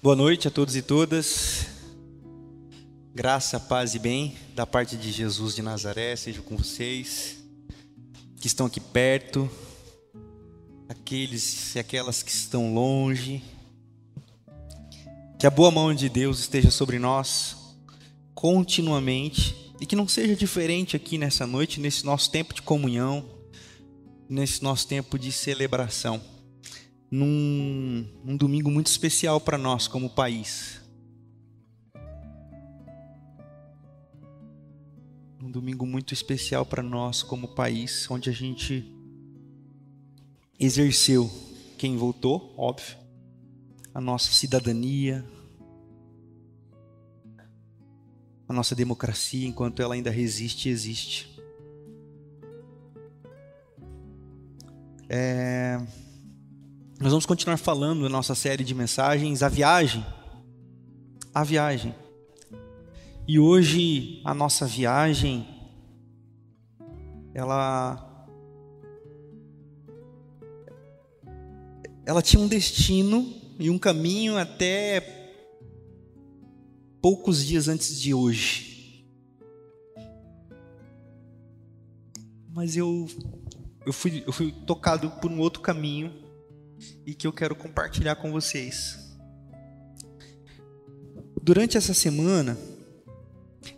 Boa noite a todos e todas. Graça, paz e bem da parte de Jesus de Nazaré seja com vocês que estão aqui perto, aqueles e aquelas que estão longe. Que a boa mão de Deus esteja sobre nós continuamente e que não seja diferente aqui nessa noite, nesse nosso tempo de comunhão, nesse nosso tempo de celebração num, num domingo muito especial para nós como país. Um domingo muito especial para nós como país, onde a gente exerceu quem votou, óbvio, a nossa cidadania, a nossa democracia enquanto ela ainda resiste existe. É, nós vamos continuar falando na nossa série de mensagens A Viagem. A Viagem. E hoje a nossa viagem ela ela tinha um destino e um caminho até poucos dias antes de hoje. Mas eu eu fui, eu fui tocado por um outro caminho e que eu quero compartilhar com vocês. Durante essa semana,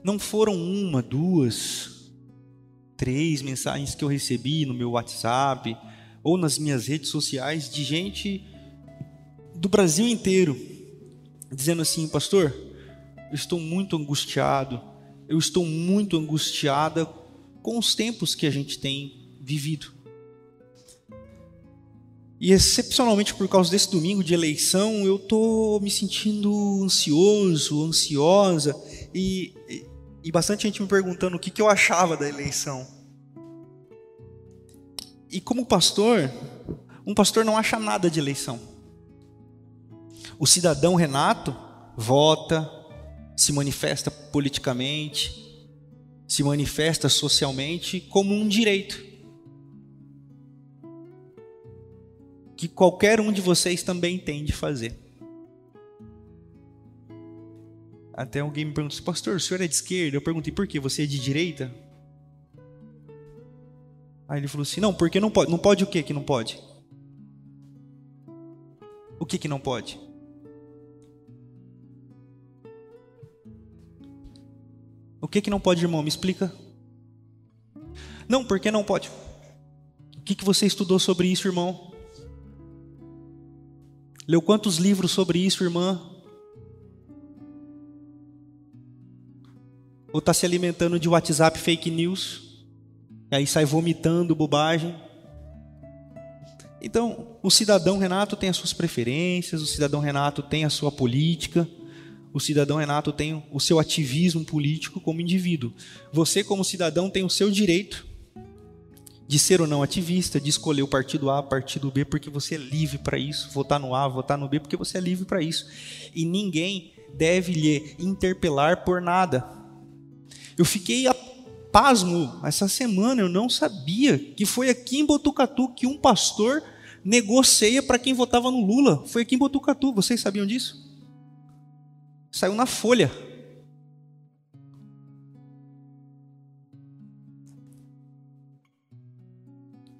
não foram uma, duas, três mensagens que eu recebi no meu WhatsApp ou nas minhas redes sociais de gente do Brasil inteiro dizendo assim: Pastor, eu estou muito angustiado, eu estou muito angustiada com os tempos que a gente tem vivido. E excepcionalmente por causa desse domingo de eleição, eu tô me sentindo ansioso, ansiosa e, e, e bastante gente me perguntando o que, que eu achava da eleição. E como pastor, um pastor não acha nada de eleição. O cidadão Renato vota, se manifesta politicamente, se manifesta socialmente como um direito. Que qualquer um de vocês também tem de fazer. Até alguém me perguntou, pastor, o senhor é de esquerda? Eu perguntei, por quê? Você é de direita? Aí ele falou assim, não, porque não pode. Não pode o que que não pode? O que que não pode? O que que não pode, irmão? Me explica. Não, porque não pode. O que que você estudou sobre isso, irmão? Leu quantos livros sobre isso, irmã? Ou está se alimentando de WhatsApp fake news? E aí sai vomitando bobagem. Então, o cidadão Renato tem as suas preferências, o cidadão Renato tem a sua política, o cidadão Renato tem o seu ativismo político como indivíduo. Você, como cidadão, tem o seu direito de ser ou não ativista, de escolher o partido A, partido B, porque você é livre para isso, votar no A, votar no B, porque você é livre para isso. E ninguém deve lhe interpelar por nada. Eu fiquei a pasmo essa semana, eu não sabia que foi aqui em Botucatu que um pastor negocia para quem votava no Lula. Foi aqui em Botucatu, vocês sabiam disso? Saiu na Folha.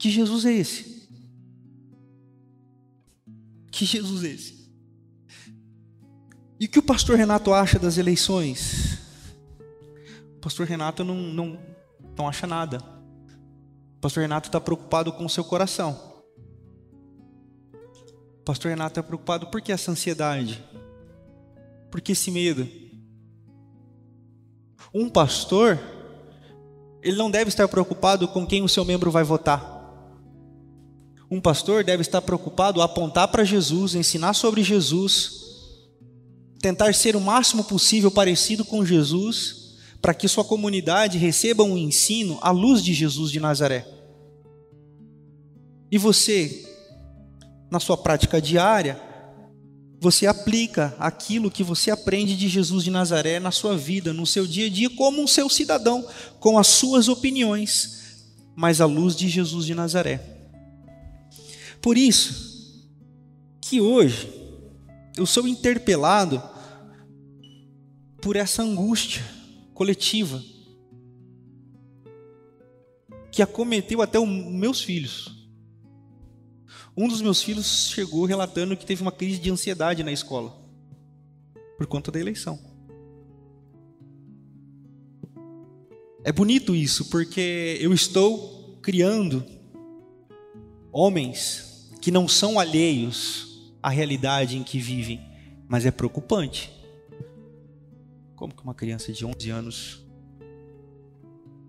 Que Jesus é esse? Que Jesus é esse? E o que o pastor Renato acha das eleições? O pastor Renato não, não, não acha nada. O pastor Renato está preocupado com o seu coração. O pastor Renato está preocupado por que essa ansiedade? Por que esse medo? Um pastor, ele não deve estar preocupado com quem o seu membro vai votar. Um pastor deve estar preocupado a apontar para Jesus, ensinar sobre Jesus, tentar ser o máximo possível parecido com Jesus, para que sua comunidade receba um ensino à luz de Jesus de Nazaré. E você, na sua prática diária, você aplica aquilo que você aprende de Jesus de Nazaré na sua vida, no seu dia a dia, como um seu cidadão, com as suas opiniões, mas à luz de Jesus de Nazaré. Por isso que hoje eu sou interpelado por essa angústia coletiva que acometeu até os meus filhos. Um dos meus filhos chegou relatando que teve uma crise de ansiedade na escola por conta da eleição. É bonito isso, porque eu estou criando homens que não são alheios à realidade em que vivem, mas é preocupante. Como que uma criança de 11 anos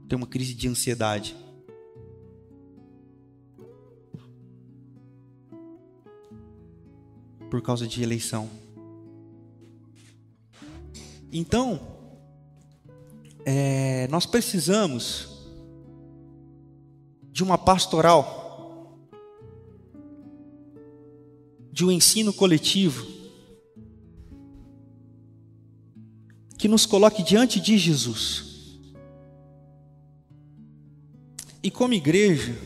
tem uma crise de ansiedade? Por causa de eleição. Então, é, nós precisamos de uma pastoral, de um ensino coletivo, que nos coloque diante de Jesus. E como igreja,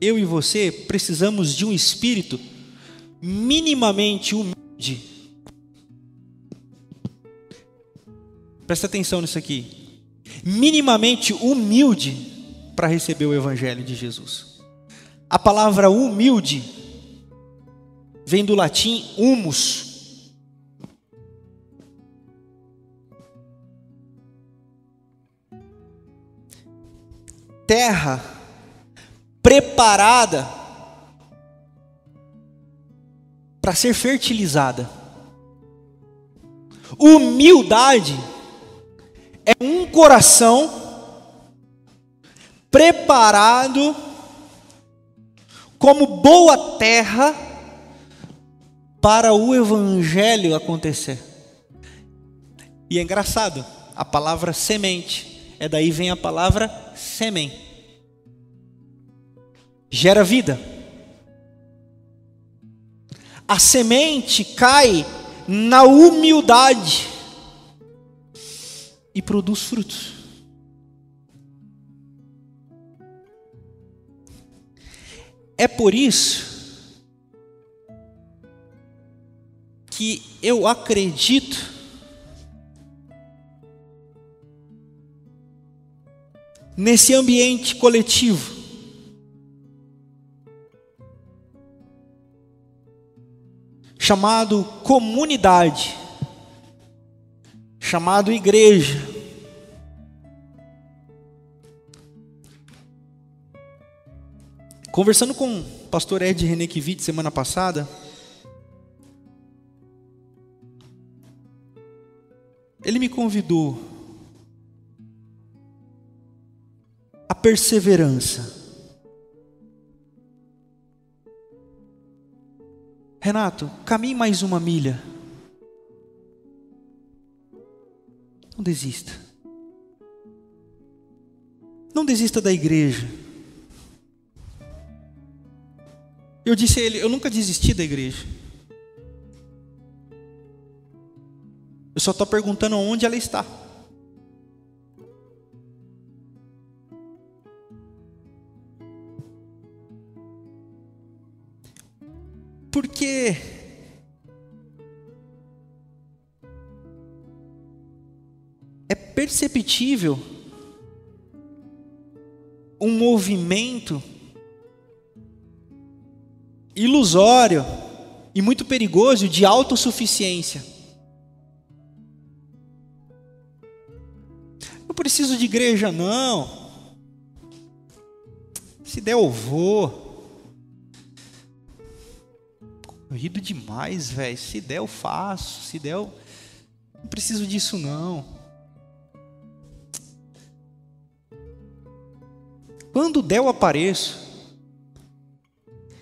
eu e você precisamos de um espírito minimamente humilde. Presta atenção nisso aqui minimamente humilde para receber o Evangelho de Jesus. A palavra humilde vem do latim humus. Terra preparada para ser fertilizada. Humildade é um coração preparado como boa terra para o evangelho acontecer. E é engraçado, a palavra semente, é daí vem a palavra semen. Gera vida. A semente cai na humildade e produz frutos. É por isso que eu acredito nesse ambiente coletivo. Chamado comunidade chamado igreja. Conversando com o pastor Ed Renekiewicz semana passada, ele me convidou a perseverança. Renato, caminhe mais uma milha. Não desista. Não desista da igreja. Eu disse a ele: Eu nunca desisti da igreja. Eu só estou perguntando onde ela está. Porque perceptível um movimento ilusório e muito perigoso de autossuficiência. Preciso de igreja, não. Se der, eu vou. Corrido demais, velho. Se der, eu faço. Se der, eu. Não preciso disso, não. Quando der eu apareço.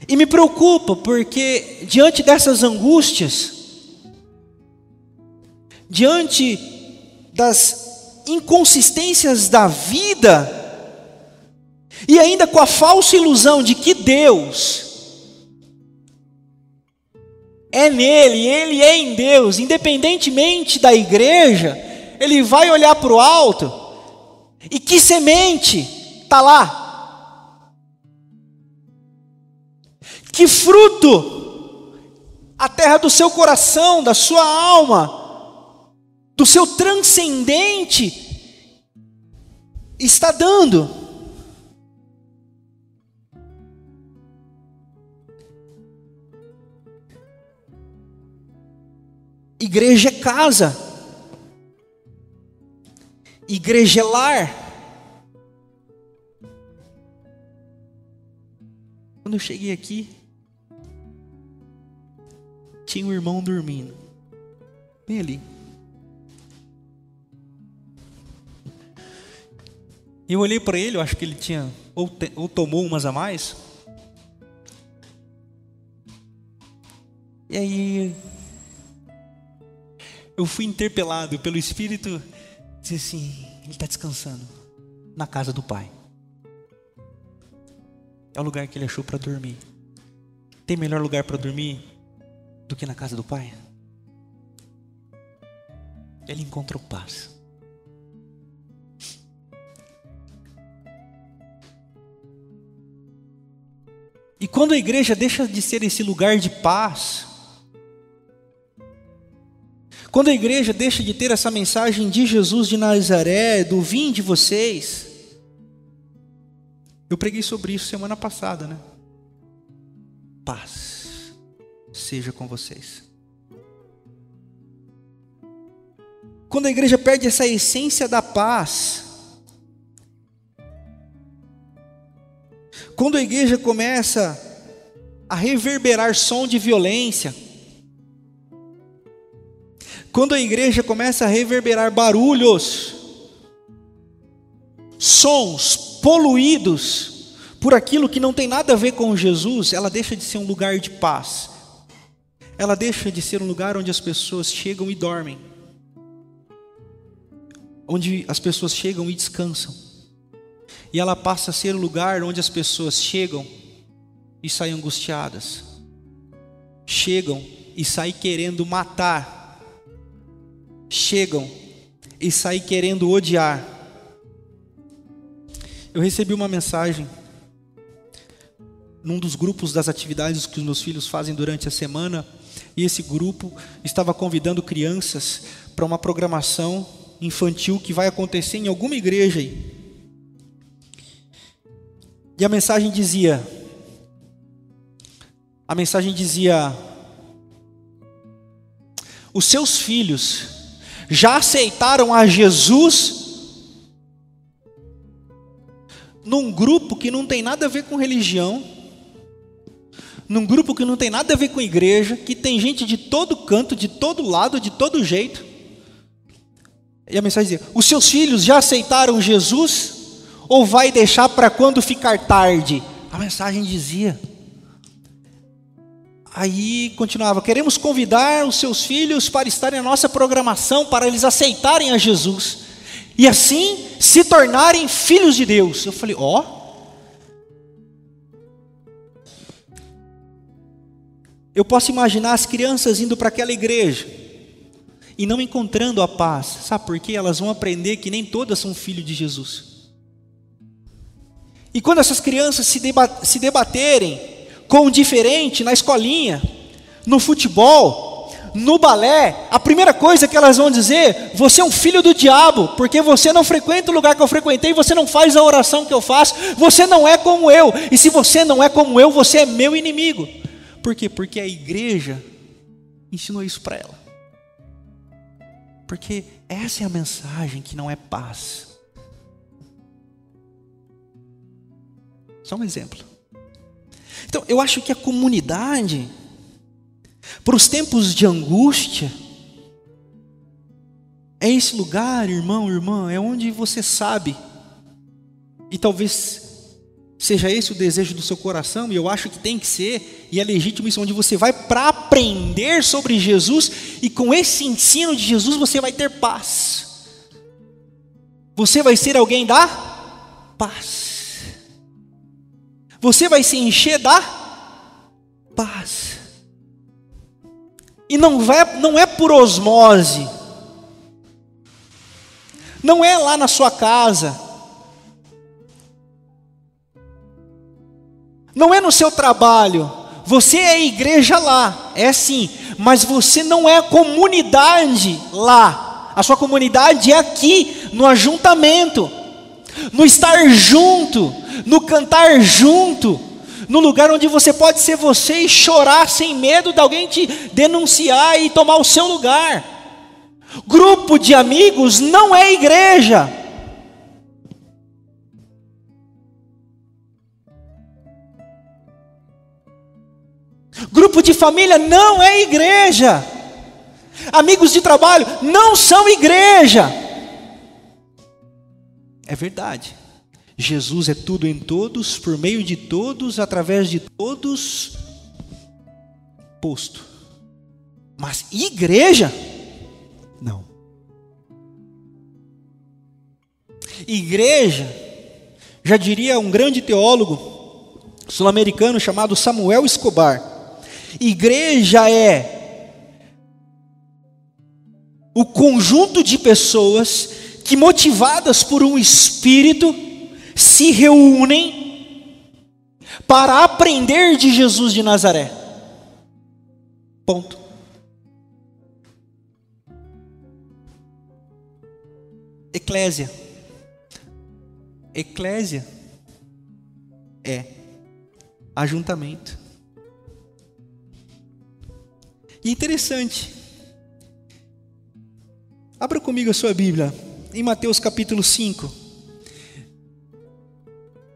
E me preocupa porque diante dessas angústias, diante das inconsistências da vida, e ainda com a falsa ilusão de que Deus é nele, ele é em Deus, independentemente da igreja, ele vai olhar para o alto, e que semente está lá? Que fruto a terra do seu coração, da sua alma, do seu transcendente, está dando. Igreja é casa. Igreja é lar. Quando eu cheguei aqui, tinha um irmão dormindo. Bem ali. Eu olhei para ele, eu acho que ele tinha ou, te, ou tomou umas a mais. E aí eu fui interpelado pelo Espírito, disse assim: ele está descansando na casa do Pai. É o lugar que ele achou para dormir. Tem melhor lugar para dormir do que na casa do Pai? Ele encontrou paz. Quando a igreja deixa de ser esse lugar de paz, quando a igreja deixa de ter essa mensagem de Jesus de Nazaré, do vim de vocês, eu preguei sobre isso semana passada, né? Paz seja com vocês. Quando a igreja perde essa essência da paz, quando a igreja começa a reverberar som de violência, quando a igreja começa a reverberar barulhos, sons poluídos por aquilo que não tem nada a ver com Jesus, ela deixa de ser um lugar de paz. Ela deixa de ser um lugar onde as pessoas chegam e dormem. Onde as pessoas chegam e descansam. E ela passa a ser um lugar onde as pessoas chegam e saem angustiadas. Chegam e saem querendo matar chegam e saem querendo odiar. Eu recebi uma mensagem num dos grupos das atividades que os meus filhos fazem durante a semana, e esse grupo estava convidando crianças para uma programação infantil que vai acontecer em alguma igreja aí. E a mensagem dizia: a mensagem dizia, os seus filhos já aceitaram a Jesus num grupo que não tem nada a ver com religião, num grupo que não tem nada a ver com igreja, que tem gente de todo canto, de todo lado, de todo jeito. E a mensagem dizia: Os seus filhos já aceitaram Jesus? Ou vai deixar para quando ficar tarde? A mensagem dizia. Aí continuava: queremos convidar os seus filhos para estarem na nossa programação, para eles aceitarem a Jesus e assim se tornarem filhos de Deus. Eu falei: ó. Oh. Eu posso imaginar as crianças indo para aquela igreja e não encontrando a paz. Sabe por quê? Elas vão aprender que nem todas são filhos de Jesus. E quando essas crianças se, debaterem com o diferente na escolinha, no futebol, no balé, a primeira coisa que elas vão dizer: você é um filho do diabo, porque você não frequenta o lugar que eu frequentei, você não faz a oração que eu faço, você não é como eu, e se você não é como eu, você é meu inimigo. Por quê? Porque a igreja ensinou isso para ela. Porque essa é a mensagem que não é paz. Só um exemplo. Então, eu acho que a comunidade, para os tempos de angústia, é esse lugar, irmão, irmã, é onde você sabe, e talvez seja esse o desejo do seu coração, e eu acho que tem que ser, e é legítimo isso, onde você vai para aprender sobre Jesus, e com esse ensino de Jesus você vai ter paz. Você vai ser alguém da paz você vai se encher da paz. E não, vai, não é por osmose, não é lá na sua casa, não é no seu trabalho, você é igreja lá, é sim, mas você não é comunidade lá. A sua comunidade é aqui, no ajuntamento, no estar junto, no cantar junto, no lugar onde você pode ser você e chorar sem medo de alguém te denunciar e tomar o seu lugar. Grupo de amigos não é igreja. Grupo de família não é igreja. Amigos de trabalho não são igreja. É verdade. Jesus é tudo em todos, por meio de todos, através de todos, posto. Mas igreja? Não. Igreja, já diria um grande teólogo sul-americano chamado Samuel Escobar, igreja é o conjunto de pessoas que, motivadas por um espírito, se reúnem para aprender de Jesus de Nazaré. Ponto. Eclésia. Eclésia é ajuntamento. E interessante. Abra comigo a sua Bíblia em Mateus capítulo 5.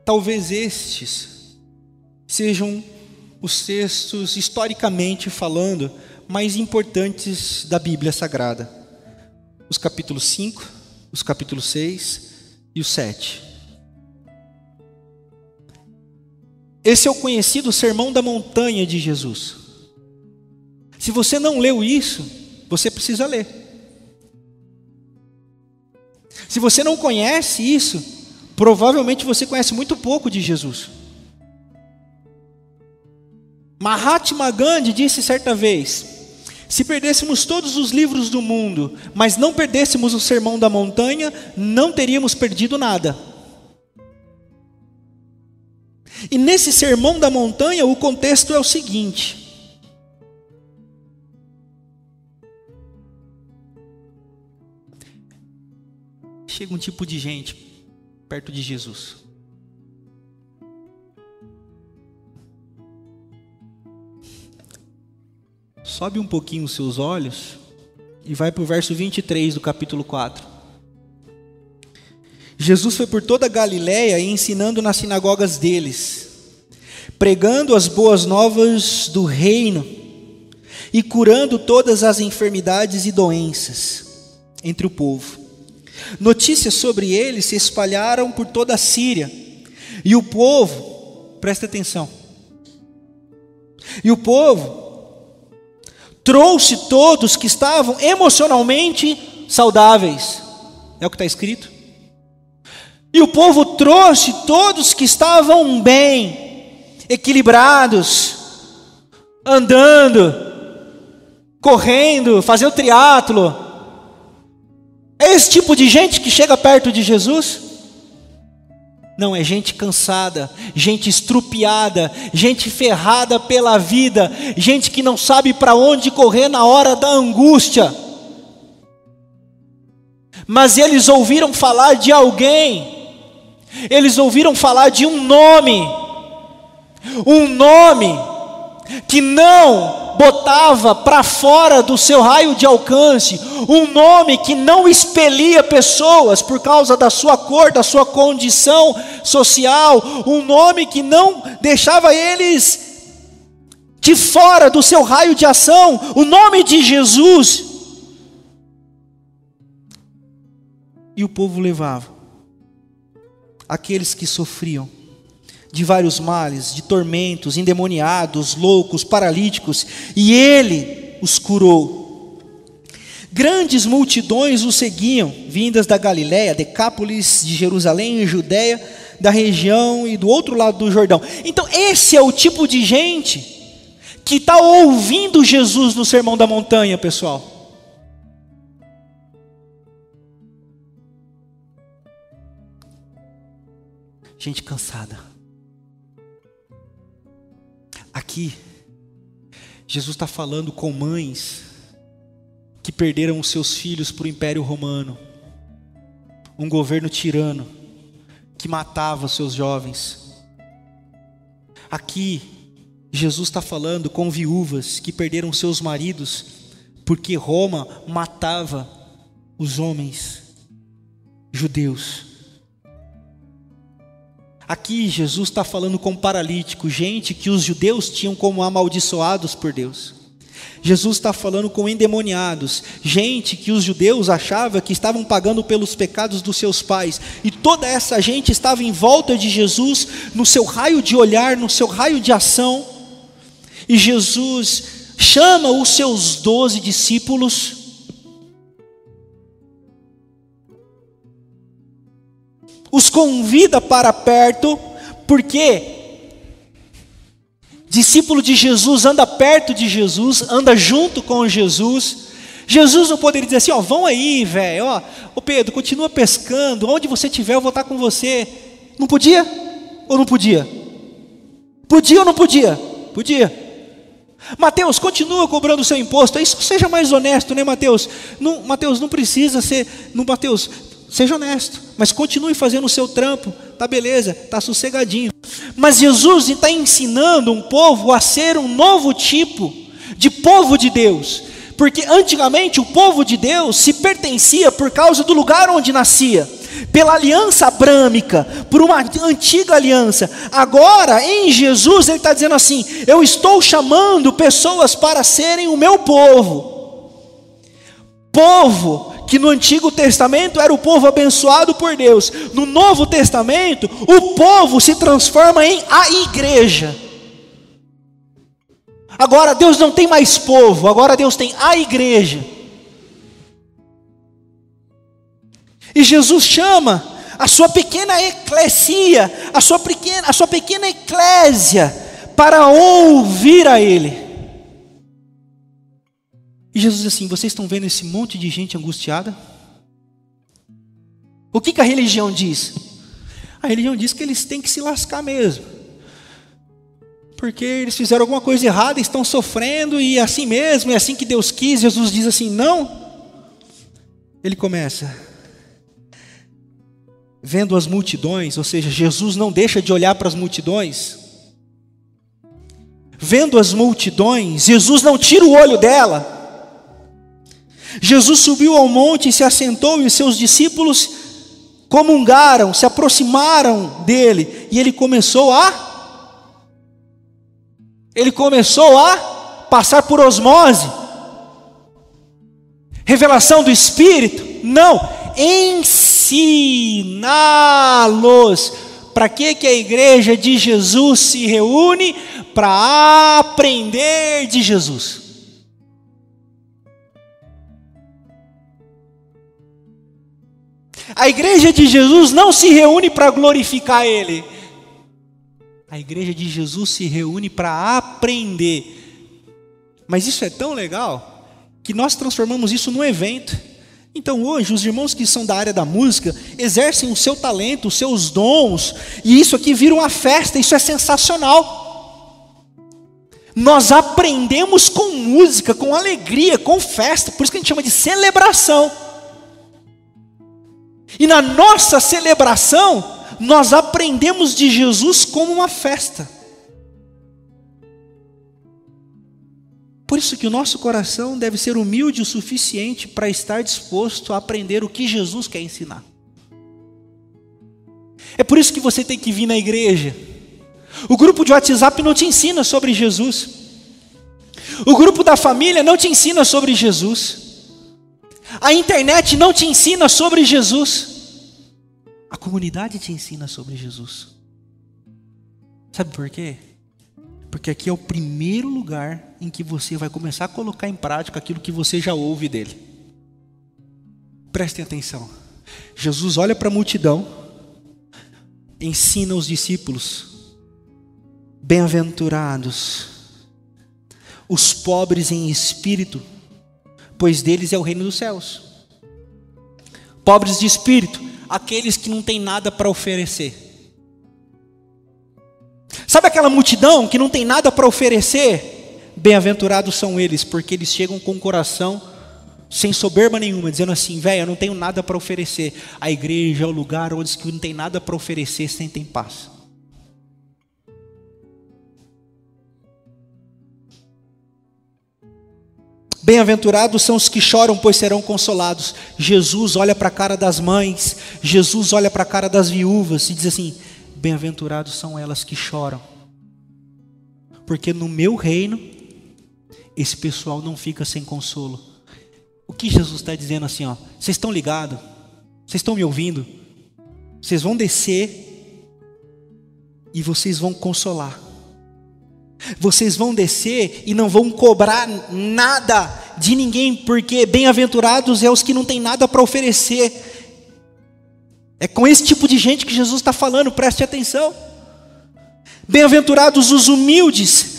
Talvez estes sejam os textos, historicamente falando, mais importantes da Bíblia Sagrada. Os capítulos 5, os capítulos 6 e o 7. Esse é o conhecido Sermão da Montanha de Jesus. Se você não leu isso, você precisa ler. Se você não conhece isso, provavelmente você conhece muito pouco de Jesus. Mahatma Gandhi disse certa vez: se perdêssemos todos os livros do mundo, mas não perdêssemos o Sermão da Montanha, não teríamos perdido nada. E nesse Sermão da Montanha, o contexto é o seguinte: chega um tipo de gente perto de Jesus. Sobe um pouquinho os seus olhos e vai para o verso 23 do capítulo 4. Jesus foi por toda a Galiléia ensinando nas sinagogas deles, pregando as boas novas do reino e curando todas as enfermidades e doenças entre o povo. Notícias sobre ele se espalharam por toda a Síria, e o povo, presta atenção, e o povo trouxe todos que estavam emocionalmente saudáveis. É o que está escrito. E o povo trouxe todos que estavam bem, equilibrados, andando, correndo, fazendo triatlo. É esse tipo de gente que chega perto de Jesus? Não, é gente cansada, gente estrupiada, gente ferrada pela vida, gente que não sabe para onde correr na hora da angústia. Mas eles ouviram falar de alguém, eles ouviram falar de um nome, um nome que não botava para fora do seu raio de alcance, um nome que não expelia pessoas por causa da sua cor, da sua condição social, um nome que não deixava eles de fora do seu raio de ação, o nome de Jesus. E o povo levava aqueles que sofriam de vários males, de tormentos, endemoniados, loucos, paralíticos, e ele os curou. Grandes multidões o seguiam, vindas da Galiléia, Decápolis, de Jerusalém e Judéia, da região e do outro lado do Jordão. Então, esse é o tipo de gente que está ouvindo Jesus no Sermão da Montanha, pessoal. Gente cansada Aqui Jesus está falando com mães que perderam os seus filhos para o Império Romano, um governo tirano que matava seus jovens. Aqui, Jesus está falando com viúvas que perderam seus maridos porque Roma matava os homens judeus. Aqui Jesus está falando com paralítico, gente que os judeus tinham como amaldiçoados por Deus. Jesus está falando com endemoniados, gente que os judeus achavam que estavam pagando pelos pecados dos seus pais, e toda essa gente estava em volta de Jesus, no seu raio de olhar, no seu raio de ação, e Jesus chama os seus doze discípulos, os convida para perto, porque discípulo de Jesus anda perto de Jesus, anda junto com Jesus. Jesus não poderia dizer assim: ó, vão aí, velho, ó, ô Pedro, continua pescando, onde você estiver, eu vou estar com você. Não podia? Ou não podia? Podia ou não podia? Podia. Mateus, continua cobrando o seu imposto. Isso seja mais honesto, né, Mateus? Não, Mateus, não precisa ser. Não, Mateus, Seja honesto, mas continue fazendo o seu trampo, tá beleza, tá sossegadinho. Mas Jesus está ensinando um povo a ser um novo tipo de povo de Deus, porque antigamente o povo de Deus se pertencia por causa do lugar onde nascia, pela aliança abrâmica, por uma antiga aliança. Agora, em Jesus, ele está dizendo assim: Eu estou chamando pessoas para serem o meu povo. Povo que no Antigo Testamento era o povo abençoado por Deus, no Novo Testamento, o povo se transforma em a igreja. Agora Deus não tem mais povo, agora Deus tem a igreja. E Jesus chama a sua pequena eclesia, a sua pequena, a sua pequena eclésia, para ouvir a Ele. E Jesus diz assim: vocês estão vendo esse monte de gente angustiada? O que, que a religião diz? A religião diz que eles têm que se lascar mesmo. Porque eles fizeram alguma coisa errada, estão sofrendo, e é assim mesmo, é assim que Deus quis. Jesus diz assim: não. Ele começa, vendo as multidões, ou seja, Jesus não deixa de olhar para as multidões. Vendo as multidões, Jesus não tira o olho dela. Jesus subiu ao monte e se assentou, e os seus discípulos comungaram, se aproximaram dele, e ele começou a ele começou a passar por osmose. Revelação do Espírito? Não, ensiná-los. Para que que a igreja de Jesus se reúne? Para aprender de Jesus. A igreja de Jesus não se reúne para glorificar Ele. A igreja de Jesus se reúne para aprender. Mas isso é tão legal que nós transformamos isso num evento. Então hoje os irmãos que são da área da música exercem o seu talento, os seus dons, e isso aqui vira uma festa, isso é sensacional. Nós aprendemos com música, com alegria, com festa, por isso que a gente chama de celebração. E na nossa celebração, nós aprendemos de Jesus como uma festa. Por isso que o nosso coração deve ser humilde o suficiente para estar disposto a aprender o que Jesus quer ensinar. É por isso que você tem que vir na igreja. O grupo de WhatsApp não te ensina sobre Jesus. O grupo da família não te ensina sobre Jesus. A internet não te ensina sobre Jesus. A comunidade te ensina sobre Jesus. Sabe por quê? Porque aqui é o primeiro lugar em que você vai começar a colocar em prática aquilo que você já ouve dele. Prestem atenção. Jesus olha para a multidão, ensina os discípulos: Bem-aventurados os pobres em espírito, pois deles é o reino dos céus. Pobres de espírito, aqueles que não têm nada para oferecer. Sabe aquela multidão que não tem nada para oferecer? Bem-aventurados são eles, porque eles chegam com o coração sem soberba nenhuma, dizendo assim: velho, eu não tenho nada para oferecer. A igreja é o lugar onde que não tem nada para oferecer sentem paz. Bem-aventurados são os que choram, pois serão consolados. Jesus olha para a cara das mães, Jesus olha para a cara das viúvas e diz assim: Bem-aventurados são elas que choram, porque no meu reino, esse pessoal não fica sem consolo. O que Jesus está dizendo assim, ó, vocês estão ligados? Vocês estão me ouvindo? Vocês vão descer e vocês vão consolar. Vocês vão descer e não vão cobrar nada de ninguém, porque bem-aventurados é os que não têm nada para oferecer. É com esse tipo de gente que Jesus está falando, preste atenção. Bem-aventurados os humildes,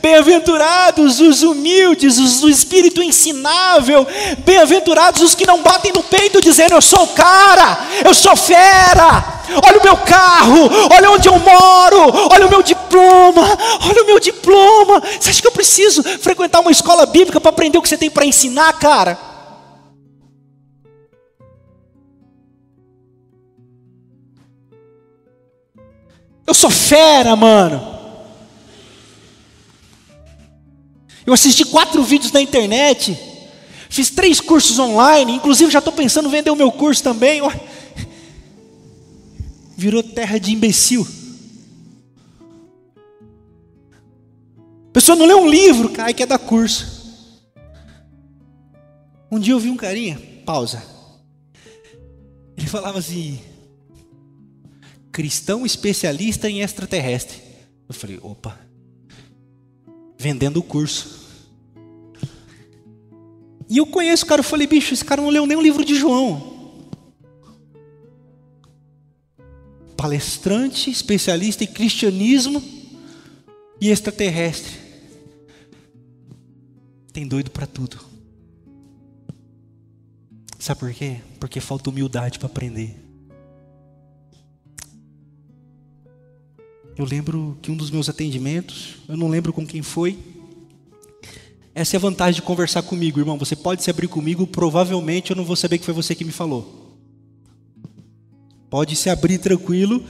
Bem-aventurados os humildes, os do espírito ensinável. Bem-aventurados os que não batem no peito dizendo: Eu sou o cara, eu sou fera. Olha o meu carro, olha onde eu moro, olha o meu diploma, olha o meu diploma. Você acha que eu preciso frequentar uma escola bíblica para aprender o que você tem para ensinar, cara? Eu sou fera, mano. Eu assisti quatro vídeos na internet, fiz três cursos online, inclusive já estou pensando em vender o meu curso também. Virou terra de imbecil. A pessoa não lê um livro, cai quer dar curso. Um dia eu vi um carinha, pausa. Ele falava assim: cristão especialista em extraterrestre. Eu falei, opa, vendendo o curso. E eu conheço o cara, eu falei, bicho, esse cara não leu nem o livro de João. Palestrante, especialista em cristianismo e extraterrestre. Tem doido para tudo. Sabe por quê? Porque falta humildade para aprender. Eu lembro que um dos meus atendimentos, eu não lembro com quem foi, essa é a vantagem de conversar comigo, irmão. Você pode se abrir comigo, provavelmente eu não vou saber que foi você que me falou. Pode se abrir tranquilo,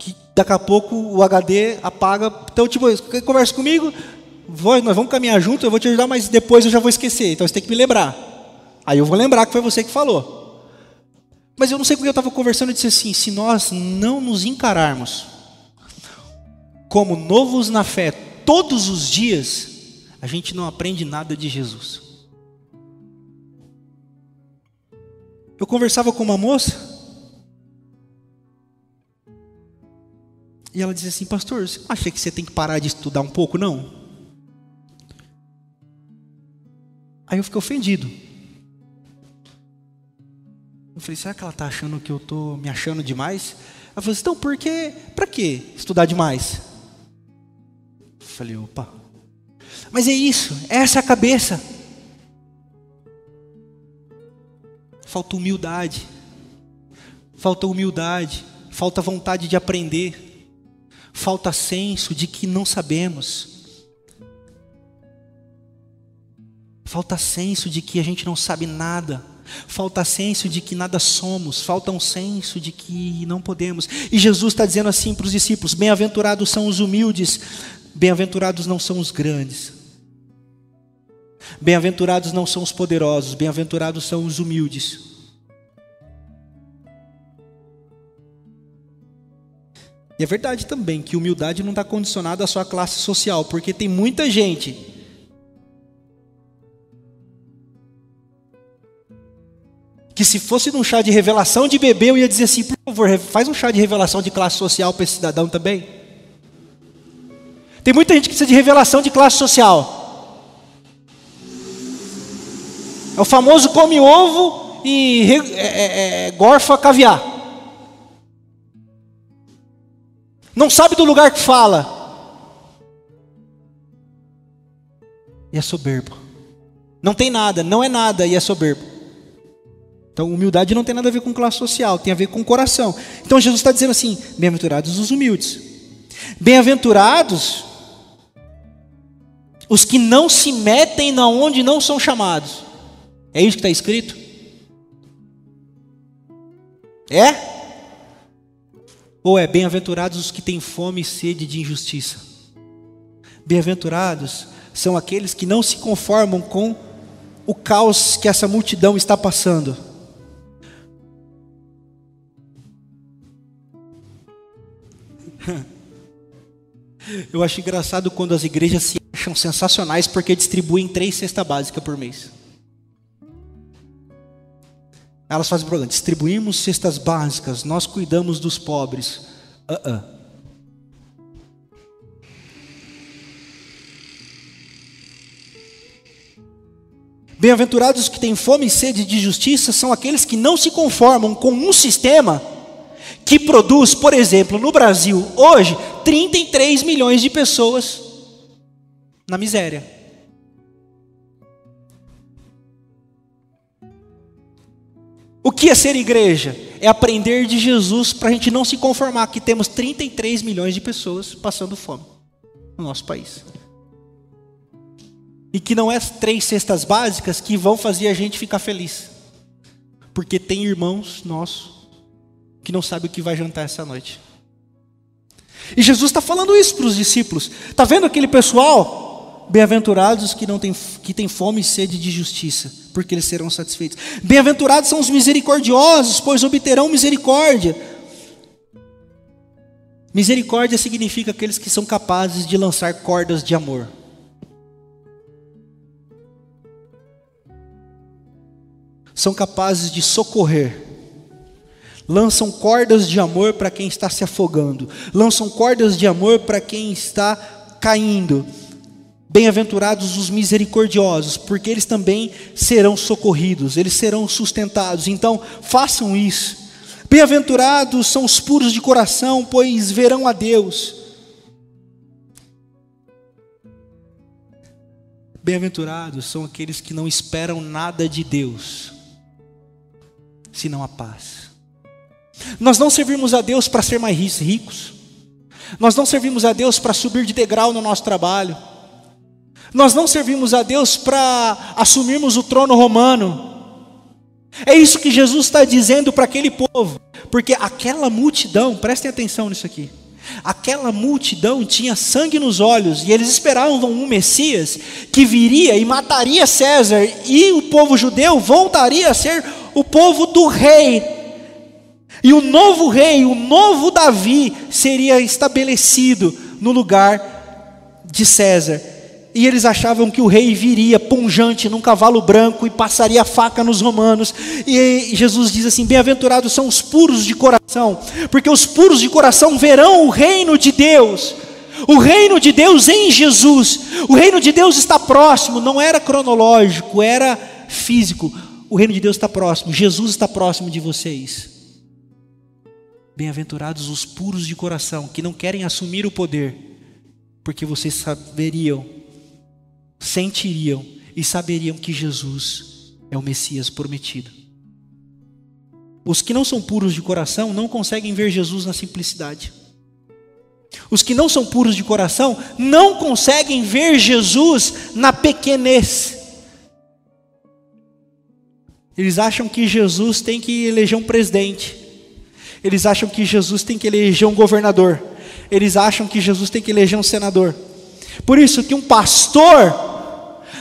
que daqui a pouco o HD apaga. Então, tipo, conversa comigo, nós vamos caminhar junto, eu vou te ajudar, mas depois eu já vou esquecer. Então você tem que me lembrar. Aí eu vou lembrar que foi você que falou. Mas eu não sei com quem eu estava conversando e disse assim: se nós não nos encararmos como novos na fé todos os dias, a gente não aprende nada de Jesus. Eu conversava com uma moça e ela dizia assim: Pastor, você não acha que você tem que parar de estudar um pouco? Não. Aí eu fiquei ofendido. Eu falei: será que ela está achando que eu estou me achando demais? Ela falou assim: então, por que, para que estudar demais? Eu falei: opa. Mas é isso, essa é a cabeça. Falta humildade. Falta humildade, falta vontade de aprender. Falta senso de que não sabemos. Falta senso de que a gente não sabe nada. Falta senso de que nada somos, falta um senso de que não podemos. E Jesus está dizendo assim para os discípulos: Bem-aventurados são os humildes, bem-aventurados não são os grandes. Bem-aventurados não são os poderosos, bem-aventurados são os humildes. E é verdade também que humildade não está condicionada à sua classe social, porque tem muita gente que se fosse num chá de revelação de bebê, eu ia dizer assim, por favor, faz um chá de revelação de classe social para esse cidadão também. Tem muita gente que precisa de revelação de classe social. É o famoso come ovo e é, é, é, gorfa caviar. Não sabe do lugar que fala. E é soberbo. Não tem nada, não é nada e é soberbo. Então, humildade não tem nada a ver com classe social, tem a ver com coração. Então, Jesus está dizendo assim: bem-aventurados os humildes. Bem-aventurados os que não se metem na onde não são chamados. É isso que está escrito? É? Ou é bem-aventurados os que têm fome e sede de injustiça? Bem-aventurados são aqueles que não se conformam com o caos que essa multidão está passando. Eu acho engraçado quando as igrejas se acham sensacionais porque distribuem três cestas básicas por mês. Elas fazem programa, distribuímos cestas básicas, nós cuidamos dos pobres. Uh -uh. Bem-aventurados os que têm fome e sede de justiça são aqueles que não se conformam com um sistema que produz, por exemplo, no Brasil, hoje, 33 milhões de pessoas na miséria. O que é ser igreja? É aprender de Jesus para a gente não se conformar que temos 33 milhões de pessoas passando fome no nosso país. E que não é três cestas básicas que vão fazer a gente ficar feliz. Porque tem irmãos nossos que não sabem o que vai jantar essa noite. E Jesus está falando isso para os discípulos. Está vendo aquele pessoal Bem-aventurados que não têm que têm fome e sede de justiça, porque eles serão satisfeitos. Bem-aventurados são os misericordiosos, pois obterão misericórdia. Misericórdia significa aqueles que são capazes de lançar cordas de amor. São capazes de socorrer. Lançam cordas de amor para quem está se afogando. Lançam cordas de amor para quem está caindo Bem-aventurados os misericordiosos, porque eles também serão socorridos, eles serão sustentados. Então, façam isso. Bem-aventurados são os puros de coração, pois verão a Deus. Bem-aventurados são aqueles que não esperam nada de Deus, senão a paz. Nós não servimos a Deus para ser mais ricos, nós não servimos a Deus para subir de degrau no nosso trabalho. Nós não servimos a Deus para assumirmos o trono romano. É isso que Jesus está dizendo para aquele povo, porque aquela multidão, prestem atenção nisso aqui, aquela multidão tinha sangue nos olhos e eles esperavam um Messias que viria e mataria César e o povo judeu voltaria a ser o povo do rei. E o novo rei, o novo Davi, seria estabelecido no lugar de César. E eles achavam que o rei viria punjante num cavalo branco e passaria a faca nos romanos. E Jesus diz assim: Bem-aventurados são os puros de coração, porque os puros de coração verão o reino de Deus. O reino de Deus em Jesus. O reino de Deus está próximo, não era cronológico, era físico. O reino de Deus está próximo, Jesus está próximo de vocês. Bem-aventurados os puros de coração, que não querem assumir o poder, porque vocês saberiam sentiriam e saberiam que Jesus é o Messias prometido. Os que não são puros de coração não conseguem ver Jesus na simplicidade. Os que não são puros de coração não conseguem ver Jesus na pequenez. Eles acham que Jesus tem que eleger um presidente. Eles acham que Jesus tem que eleger um governador. Eles acham que Jesus tem que eleger um senador. Por isso que um pastor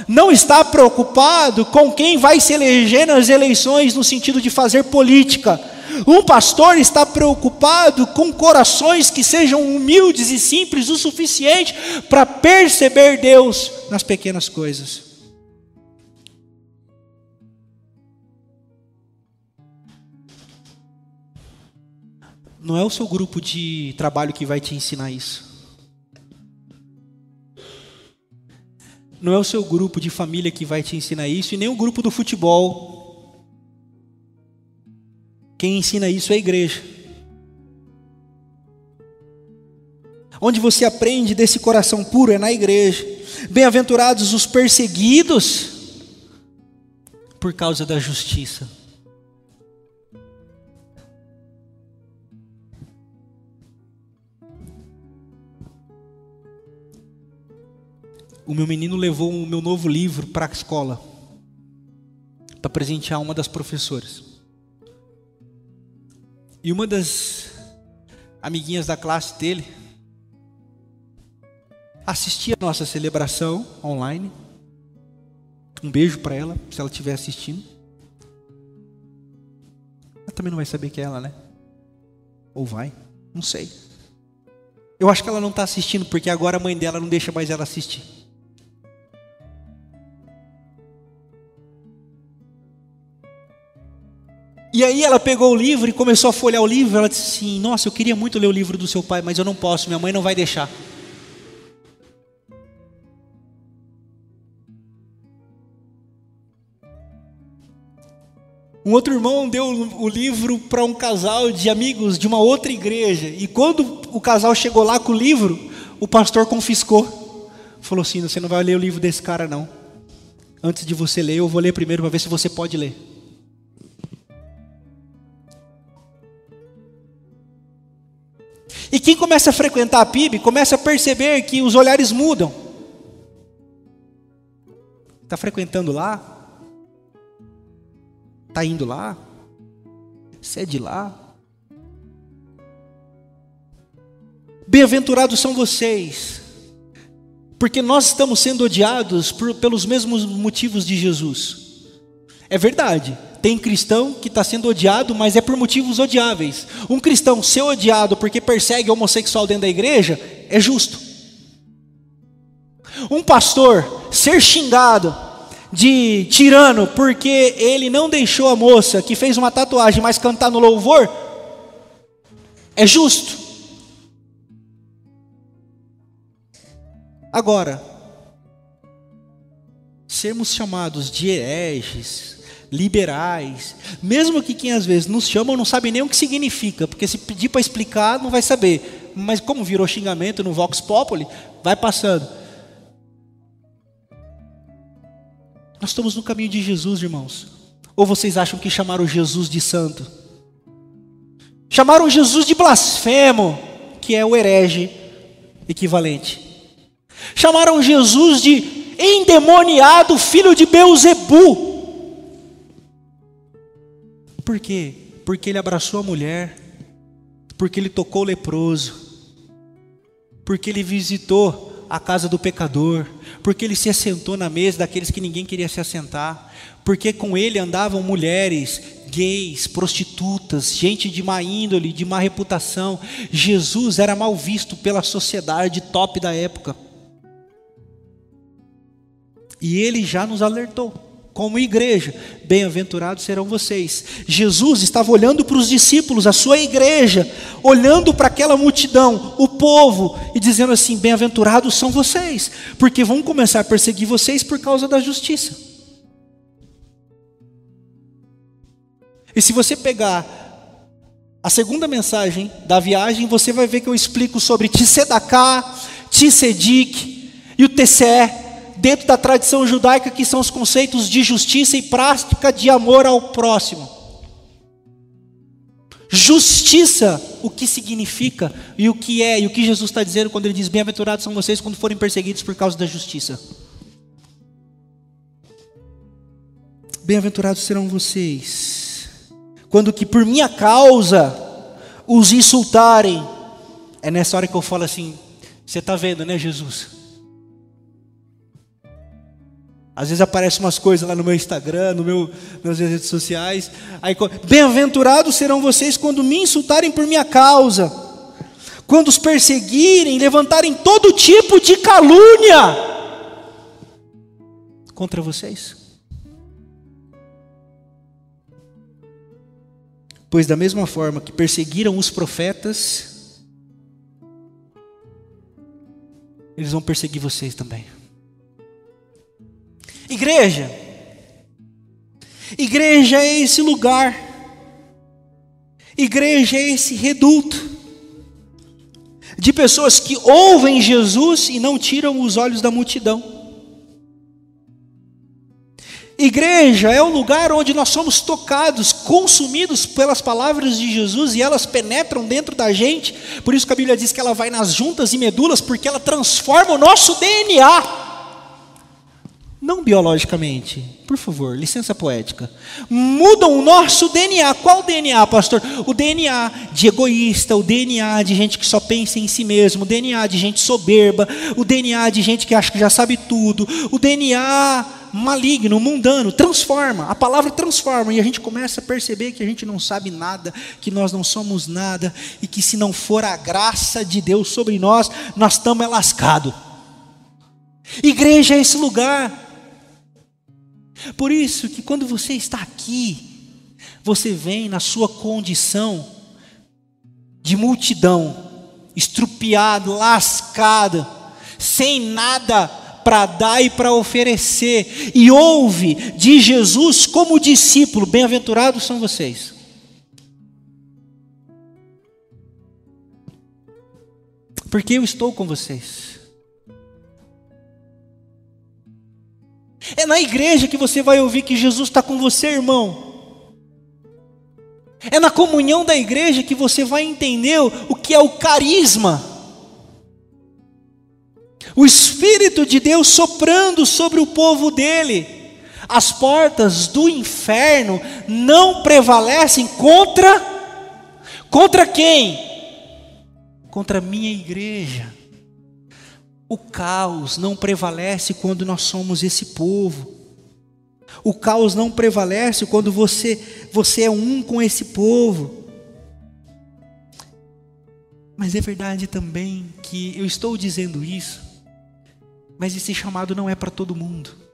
não está preocupado com quem vai se eleger nas eleições no sentido de fazer política. Um pastor está preocupado com corações que sejam humildes e simples o suficiente para perceber Deus nas pequenas coisas. Não é o seu grupo de trabalho que vai te ensinar isso. Não é o seu grupo de família que vai te ensinar isso, e nem o grupo do futebol. Quem ensina isso é a igreja. Onde você aprende desse coração puro é na igreja. Bem-aventurados os perseguidos por causa da justiça. O meu menino levou o meu novo livro para a escola para presentear uma das professoras. E uma das amiguinhas da classe dele assistia a nossa celebração online. Um beijo para ela, se ela estiver assistindo. Ela também não vai saber que é ela, né? Ou vai? Não sei. Eu acho que ela não está assistindo, porque agora a mãe dela não deixa mais ela assistir. E aí ela pegou o livro e começou a folhear o livro. Ela disse assim: Nossa, eu queria muito ler o livro do seu pai, mas eu não posso, minha mãe não vai deixar. Um outro irmão deu o livro para um casal de amigos de uma outra igreja. E quando o casal chegou lá com o livro, o pastor confiscou. Falou assim: Você não vai ler o livro desse cara, não. Antes de você ler, eu vou ler primeiro para ver se você pode ler. Começa a frequentar a PIB começa a perceber que os olhares mudam. Está frequentando lá? Está indo lá? Você é de lá? Bem-aventurados são vocês, porque nós estamos sendo odiados por, pelos mesmos motivos de Jesus. É verdade, tem cristão que está sendo odiado, mas é por motivos odiáveis. Um cristão ser odiado porque persegue homossexual dentro da igreja é justo. Um pastor ser xingado de tirano porque ele não deixou a moça que fez uma tatuagem mais cantar no louvor, é justo. Agora, sermos chamados de hereges, liberais, mesmo que quem às vezes nos chamam não sabe nem o que significa, porque se pedir para explicar não vai saber, mas como virou xingamento no Vox Populi, vai passando. Nós estamos no caminho de Jesus, irmãos. Ou vocês acham que chamaram Jesus de santo? Chamaram Jesus de blasfemo, que é o herege equivalente. Chamaram Jesus de endemoniado, filho de Beuzebu. Por quê? Porque ele abraçou a mulher, porque ele tocou o leproso, porque ele visitou a casa do pecador, porque ele se assentou na mesa daqueles que ninguém queria se assentar, porque com ele andavam mulheres, gays, prostitutas, gente de má índole, de má reputação. Jesus era mal visto pela sociedade top da época. E ele já nos alertou como igreja, bem-aventurados serão vocês. Jesus estava olhando para os discípulos, a sua igreja, olhando para aquela multidão, o povo, e dizendo assim: bem-aventurados são vocês, porque vão começar a perseguir vocês por causa da justiça. E se você pegar a segunda mensagem da viagem, você vai ver que eu explico sobre Tissedaká, Tissedik e o TCE dentro da tradição judaica, que são os conceitos de justiça e prática de amor ao próximo. Justiça, o que significa e o que é, e o que Jesus está dizendo quando ele diz: Bem-aventurados são vocês quando forem perseguidos por causa da justiça. Bem-aventurados serão vocês, quando que por minha causa os insultarem. É nessa hora que eu falo assim: Você está vendo, né, Jesus? Às vezes aparecem umas coisas lá no meu Instagram, no meu, nas minhas redes sociais. Aí, bem-aventurados serão vocês quando me insultarem por minha causa, quando os perseguirem, levantarem todo tipo de calúnia contra vocês. Pois da mesma forma que perseguiram os profetas, eles vão perseguir vocês também. Igreja. Igreja é esse lugar. Igreja é esse reduto de pessoas que ouvem Jesus e não tiram os olhos da multidão. Igreja é o lugar onde nós somos tocados, consumidos pelas palavras de Jesus e elas penetram dentro da gente. Por isso que a Bíblia diz que ela vai nas juntas e medulas, porque ela transforma o nosso DNA. Não biologicamente, por favor, licença poética, mudam o nosso DNA. Qual DNA, pastor? O DNA de egoísta, o DNA de gente que só pensa em si mesmo, o DNA de gente soberba, o DNA de gente que acha que já sabe tudo, o DNA maligno, mundano, transforma. A palavra transforma e a gente começa a perceber que a gente não sabe nada, que nós não somos nada e que se não for a graça de Deus sobre nós, nós estamos lascados. Igreja é esse lugar por isso que quando você está aqui, você vem na sua condição de multidão, estrupiado, lascado, sem nada para dar e para oferecer, e ouve de Jesus como discípulo: bem-aventurados são vocês. Porque eu estou com vocês. É na igreja que você vai ouvir que Jesus está com você, irmão. É na comunhão da igreja que você vai entender o que é o carisma. O Espírito de Deus soprando sobre o povo dele. As portas do inferno não prevalecem contra contra quem? Contra a minha igreja. O caos não prevalece quando nós somos esse povo. O caos não prevalece quando você, você é um com esse povo. Mas é verdade também que eu estou dizendo isso, mas esse chamado não é para todo mundo.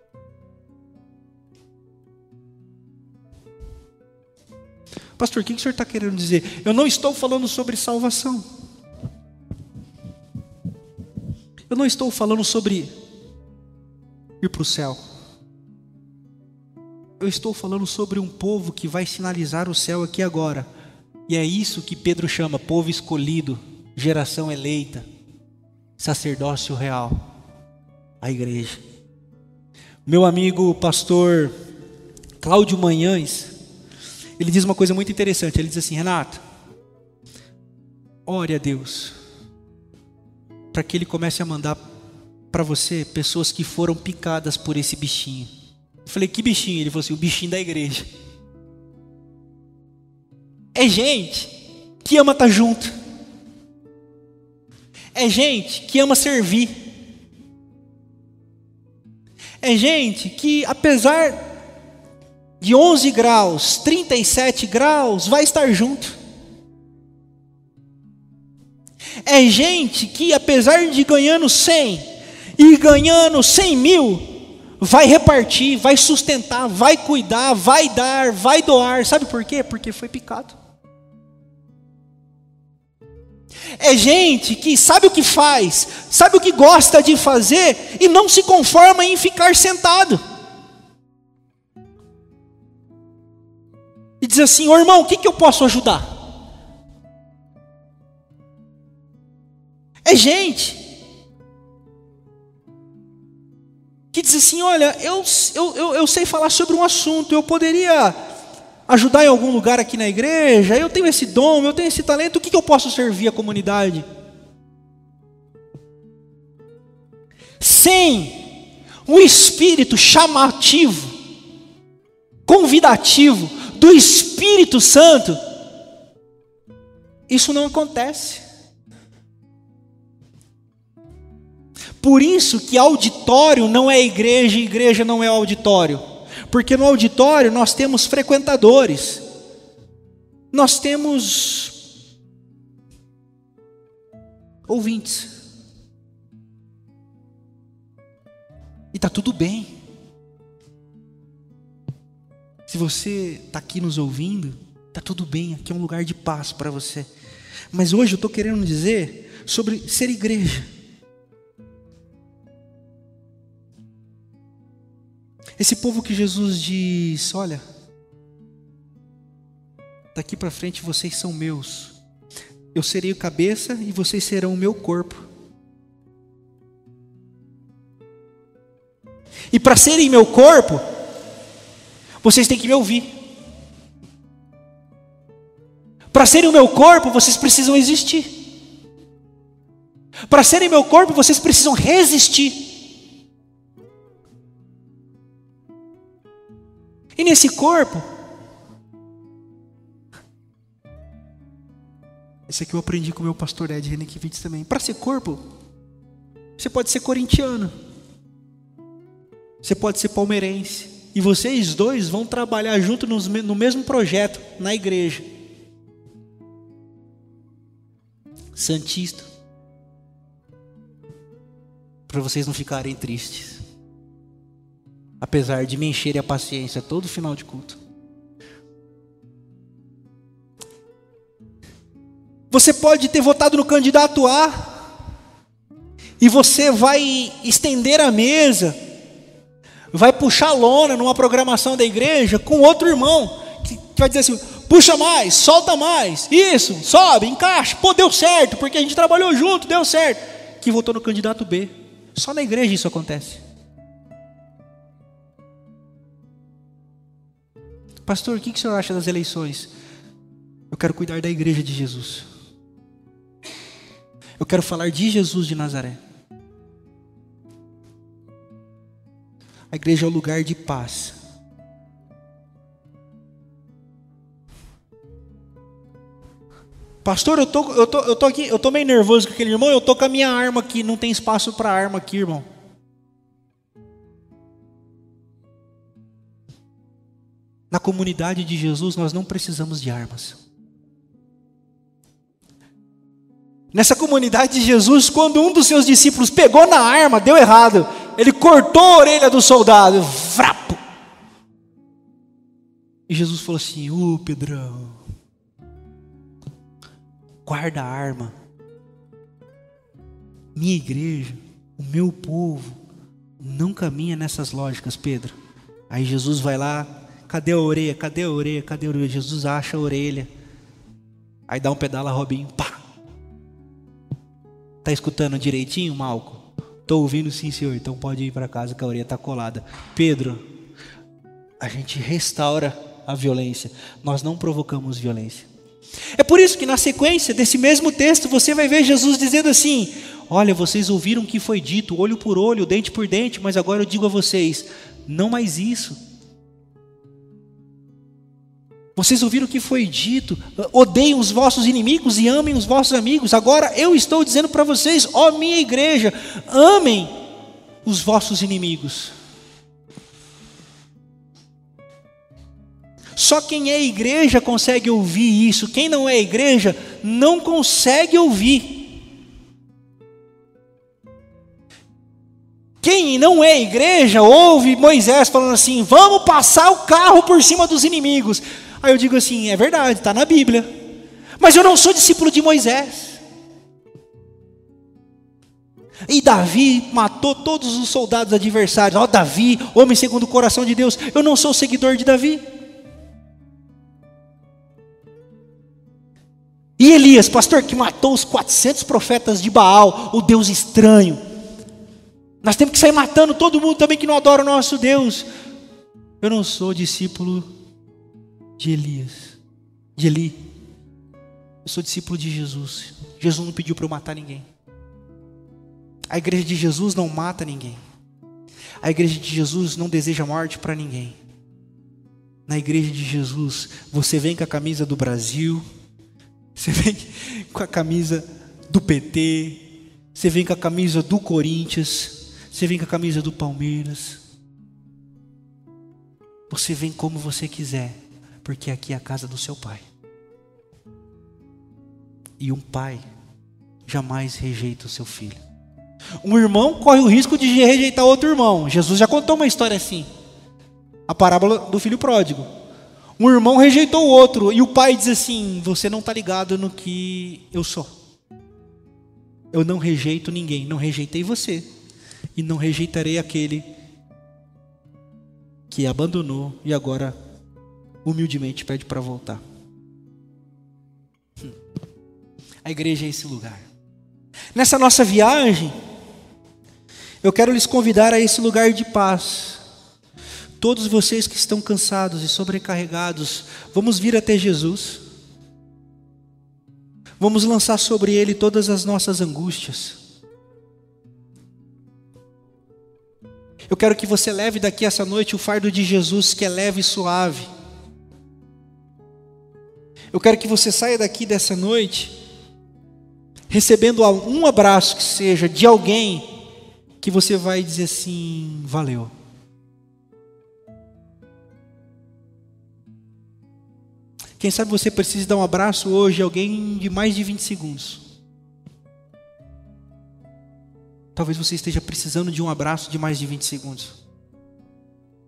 Pastor, o que o senhor está querendo dizer? Eu não estou falando sobre salvação. Eu não estou falando sobre ir para o céu. Eu estou falando sobre um povo que vai sinalizar o céu aqui agora. E é isso que Pedro chama povo escolhido, geração eleita, sacerdócio real, a igreja. Meu amigo pastor Cláudio Manhães, ele diz uma coisa muito interessante. Ele diz assim: Renato, ore a Deus para que ele comece a mandar para você pessoas que foram picadas por esse bichinho. Eu falei, que bichinho? Ele falou assim: o bichinho da igreja. É gente que ama estar tá junto. É gente que ama servir. É gente que, apesar de 11 graus, 37 graus, vai estar junto. É gente que, apesar de ganhando 100 e ganhando 100 mil, vai repartir, vai sustentar, vai cuidar, vai dar, vai doar. Sabe por quê? Porque foi picado. É gente que sabe o que faz, sabe o que gosta de fazer e não se conforma em ficar sentado. E diz assim: Ô irmão, o que, que eu posso ajudar? É gente que diz assim: olha, eu, eu, eu, eu sei falar sobre um assunto, eu poderia ajudar em algum lugar aqui na igreja, eu tenho esse dom, eu tenho esse talento, o que, que eu posso servir a comunidade? Sem um espírito chamativo, convidativo do Espírito Santo, isso não acontece. Por isso que auditório não é igreja e igreja não é auditório. Porque no auditório nós temos frequentadores. Nós temos ouvintes. E está tudo bem. Se você está aqui nos ouvindo, está tudo bem, aqui é um lugar de paz para você. Mas hoje eu estou querendo dizer sobre ser igreja. Esse povo que Jesus diz: Olha, daqui para frente vocês são meus. Eu serei o cabeça e vocês serão o meu corpo. E para serem meu corpo, vocês têm que me ouvir. Para serem o meu corpo, vocês precisam existir. Para serem meu corpo, vocês precisam resistir. E nesse corpo, esse aqui eu aprendi com o meu pastor Ed Renekiewicz também. Para ser corpo, você pode ser corintiano, você pode ser palmeirense, e vocês dois vão trabalhar junto no mesmo projeto, na igreja. Santista. Para vocês não ficarem tristes. Apesar de me encherem a paciência todo final de culto. Você pode ter votado no candidato A. E você vai estender a mesa vai puxar lona numa programação da igreja com outro irmão, que, vai dizer assim: puxa mais, solta mais, isso, sobe, encaixa, pô, deu certo, porque a gente trabalhou junto, deu certo. Que votou no candidato B. Só na igreja isso acontece. Pastor, o que, que o senhor acha das eleições? Eu quero cuidar da igreja de Jesus. Eu quero falar de Jesus de Nazaré. A igreja é o lugar de paz. Pastor, eu tô, eu tô, eu tô aqui, eu tô meio nervoso com aquele irmão, eu tô com a minha arma aqui, não tem espaço para arma aqui, irmão. Na comunidade de Jesus nós não precisamos de armas. Nessa comunidade de Jesus, quando um dos seus discípulos pegou na arma, deu errado. Ele cortou a orelha do soldado, vrapo. E Jesus falou assim: Ô Pedrão, guarda a arma. Minha igreja, o meu povo, não caminha nessas lógicas, Pedro. Aí Jesus vai lá, cadê a orelha? Cadê a orelha? Cadê a orelha? Jesus acha a orelha. Aí dá um pedala Robinho, pá. Tá escutando direitinho, Malco? Tô ouvindo sim, senhor. Então pode ir para casa que a orelha tá colada. Pedro, a gente restaura a violência. Nós não provocamos violência. É por isso que na sequência desse mesmo texto você vai ver Jesus dizendo assim: Olha, vocês ouviram o que foi dito, olho por olho, dente por dente, mas agora eu digo a vocês: não mais isso. Vocês ouviram o que foi dito: odeiem os vossos inimigos e amem os vossos amigos. Agora eu estou dizendo para vocês, ó minha igreja, amem os vossos inimigos. Só quem é igreja consegue ouvir isso, quem não é igreja não consegue ouvir. Quem não é igreja ouve Moisés falando assim: vamos passar o carro por cima dos inimigos. Aí eu digo assim: é verdade, está na Bíblia. Mas eu não sou discípulo de Moisés. E Davi matou todos os soldados adversários. Ó, oh, Davi, homem segundo o coração de Deus. Eu não sou seguidor de Davi. E Elias, pastor, que matou os 400 profetas de Baal, o Deus estranho. Nós temos que sair matando todo mundo também que não adora o nosso Deus. Eu não sou discípulo de Elias, de Eli. Eu sou discípulo de Jesus. Jesus não pediu para eu matar ninguém. A igreja de Jesus não mata ninguém. A igreja de Jesus não deseja morte para ninguém. Na igreja de Jesus, você vem com a camisa do Brasil, você vem com a camisa do PT, você vem com a camisa do Corinthians, você vem com a camisa do Palmeiras. Você vem como você quiser porque aqui é a casa do seu pai. E um pai jamais rejeita o seu filho. Um irmão corre o risco de rejeitar outro irmão. Jesus já contou uma história assim. A parábola do filho pródigo. Um irmão rejeitou o outro e o pai diz assim: Você não está ligado no que eu sou. Eu não rejeito ninguém, não rejeitei você e não rejeitarei aquele que abandonou e agora humildemente pede para voltar. Hum. A igreja é esse lugar. Nessa nossa viagem, eu quero lhes convidar a esse lugar de paz. Todos vocês que estão cansados e sobrecarregados, vamos vir até Jesus. Vamos lançar sobre Ele todas as nossas angústias. Eu quero que você leve daqui essa noite o fardo de Jesus, que é leve e suave. Eu quero que você saia daqui dessa noite recebendo um abraço que seja de alguém que você vai dizer assim: valeu. Quem sabe você precisa dar um abraço hoje a alguém de mais de 20 segundos. Talvez você esteja precisando de um abraço de mais de 20 segundos.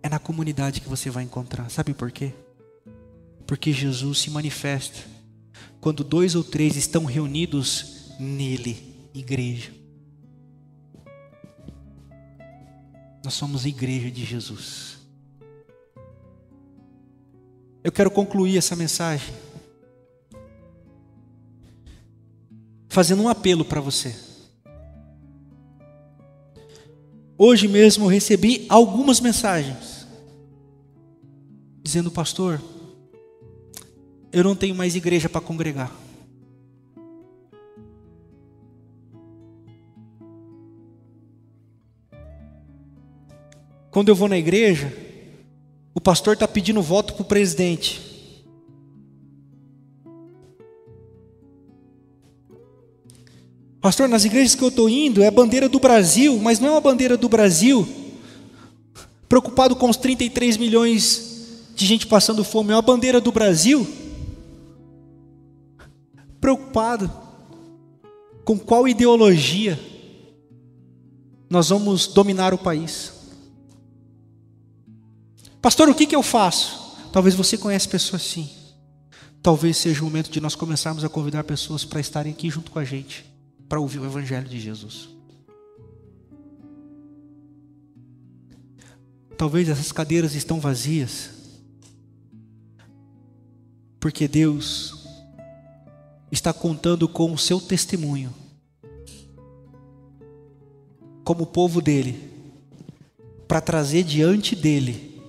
É na comunidade que você vai encontrar. Sabe por quê? Porque Jesus se manifesta quando dois ou três estão reunidos nele, igreja. Nós somos a igreja de Jesus. Eu quero concluir essa mensagem fazendo um apelo para você. Hoje mesmo eu recebi algumas mensagens dizendo, pastor, eu não tenho mais igreja para congregar. Quando eu vou na igreja, o pastor está pedindo voto para o presidente. Pastor, nas igrejas que eu estou indo é a bandeira do Brasil, mas não é uma bandeira do Brasil preocupado com os 33 milhões de gente passando fome, é uma bandeira do Brasil preocupado com qual ideologia nós vamos dominar o país. Pastor, o que, que eu faço? Talvez você conhece pessoas assim. Talvez seja o momento de nós começarmos a convidar pessoas para estarem aqui junto com a gente, para ouvir o Evangelho de Jesus. Talvez essas cadeiras estão vazias, porque Deus está contando com o seu testemunho, como povo dele, para trazer diante dele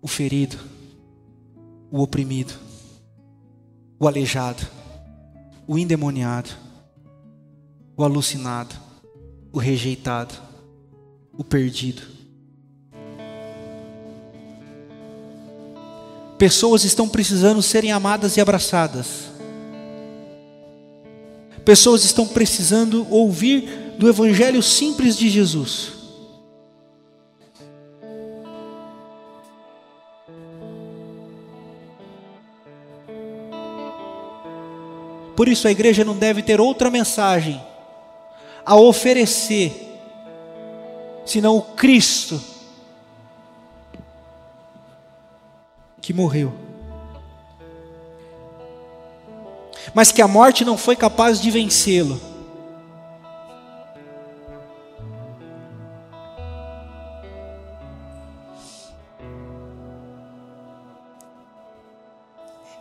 o ferido, o oprimido, o aleijado, o endemoniado, o alucinado, o rejeitado, o perdido. Pessoas estão precisando serem amadas e abraçadas. Pessoas estão precisando ouvir do Evangelho simples de Jesus. Por isso a igreja não deve ter outra mensagem a oferecer, senão o Cristo que morreu. Mas que a morte não foi capaz de vencê-lo.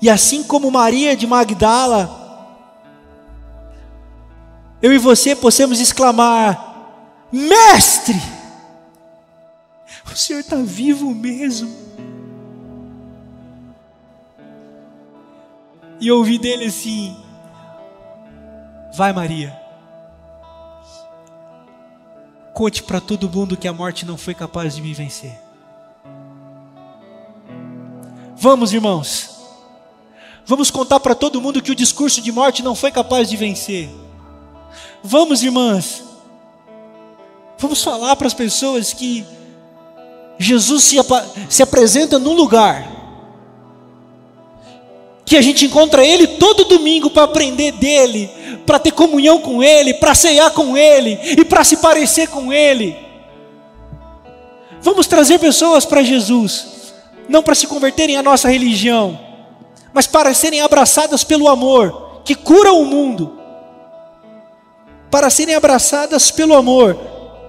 E assim como Maria de Magdala, eu e você possamos exclamar: Mestre, o Senhor está vivo mesmo. E ouvi dele assim: Vai, Maria, conte para todo mundo que a morte não foi capaz de me vencer. Vamos, irmãos, vamos contar para todo mundo que o discurso de morte não foi capaz de vencer. Vamos, irmãs, vamos falar para as pessoas que Jesus se, se apresenta num lugar que a gente encontra Ele todo domingo para aprender dele, para ter comunhão com Ele, para ceiar com Ele e para se parecer com Ele. Vamos trazer pessoas para Jesus, não para se converterem à nossa religião, mas para serem abraçadas pelo amor que cura o mundo, para serem abraçadas pelo amor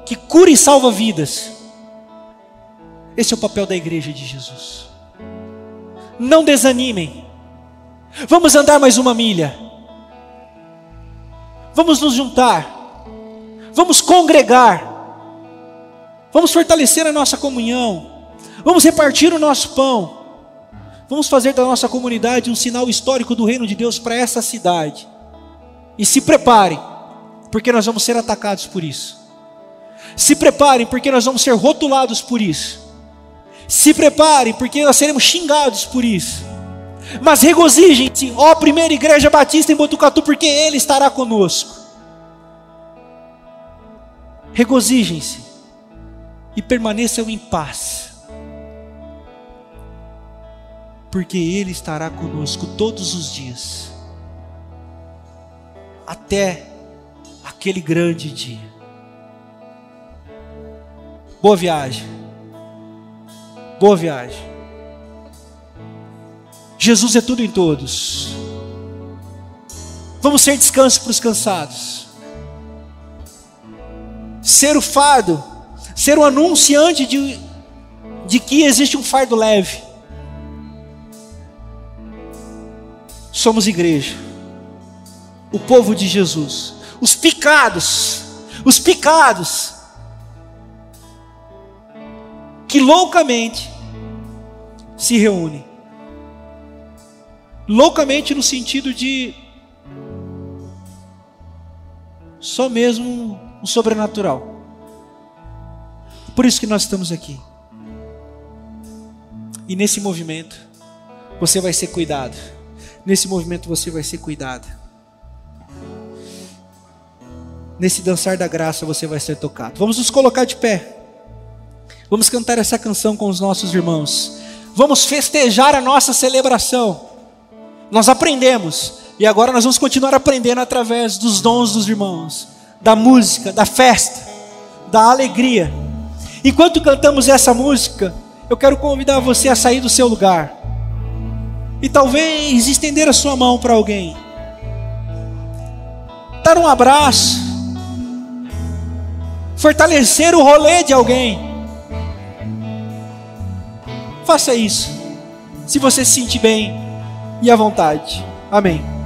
que cura e salva vidas. Esse é o papel da igreja de Jesus. Não desanimem. Vamos andar mais uma milha. Vamos nos juntar. Vamos congregar. Vamos fortalecer a nossa comunhão. Vamos repartir o nosso pão. Vamos fazer da nossa comunidade um sinal histórico do reino de Deus para essa cidade. E se preparem, porque nós vamos ser atacados por isso. Se preparem, porque nós vamos ser rotulados por isso. Se preparem, porque nós seremos xingados por isso. Mas regozijem-se, ó primeira igreja batista em Botucatu, porque Ele estará conosco. Regozijem-se e permaneçam em paz, porque Ele estará conosco todos os dias, até aquele grande dia. Boa viagem. Boa viagem. Jesus é tudo em todos. Vamos ser descanso para os cansados. Ser o fardo, ser o anunciante de, de que existe um fardo leve. Somos igreja, o povo de Jesus, os picados, os picados, que loucamente se reúne. Loucamente no sentido de só mesmo o sobrenatural. Por isso que nós estamos aqui. E nesse movimento você vai ser cuidado. Nesse movimento você vai ser cuidado. Nesse dançar da graça você vai ser tocado. Vamos nos colocar de pé. Vamos cantar essa canção com os nossos irmãos. Vamos festejar a nossa celebração. Nós aprendemos e agora nós vamos continuar aprendendo através dos dons dos irmãos, da música, da festa, da alegria. Enquanto cantamos essa música, eu quero convidar você a sair do seu lugar e talvez estender a sua mão para alguém, dar um abraço, fortalecer o rolê de alguém. Faça isso. Se você se sentir bem e à vontade. Amém.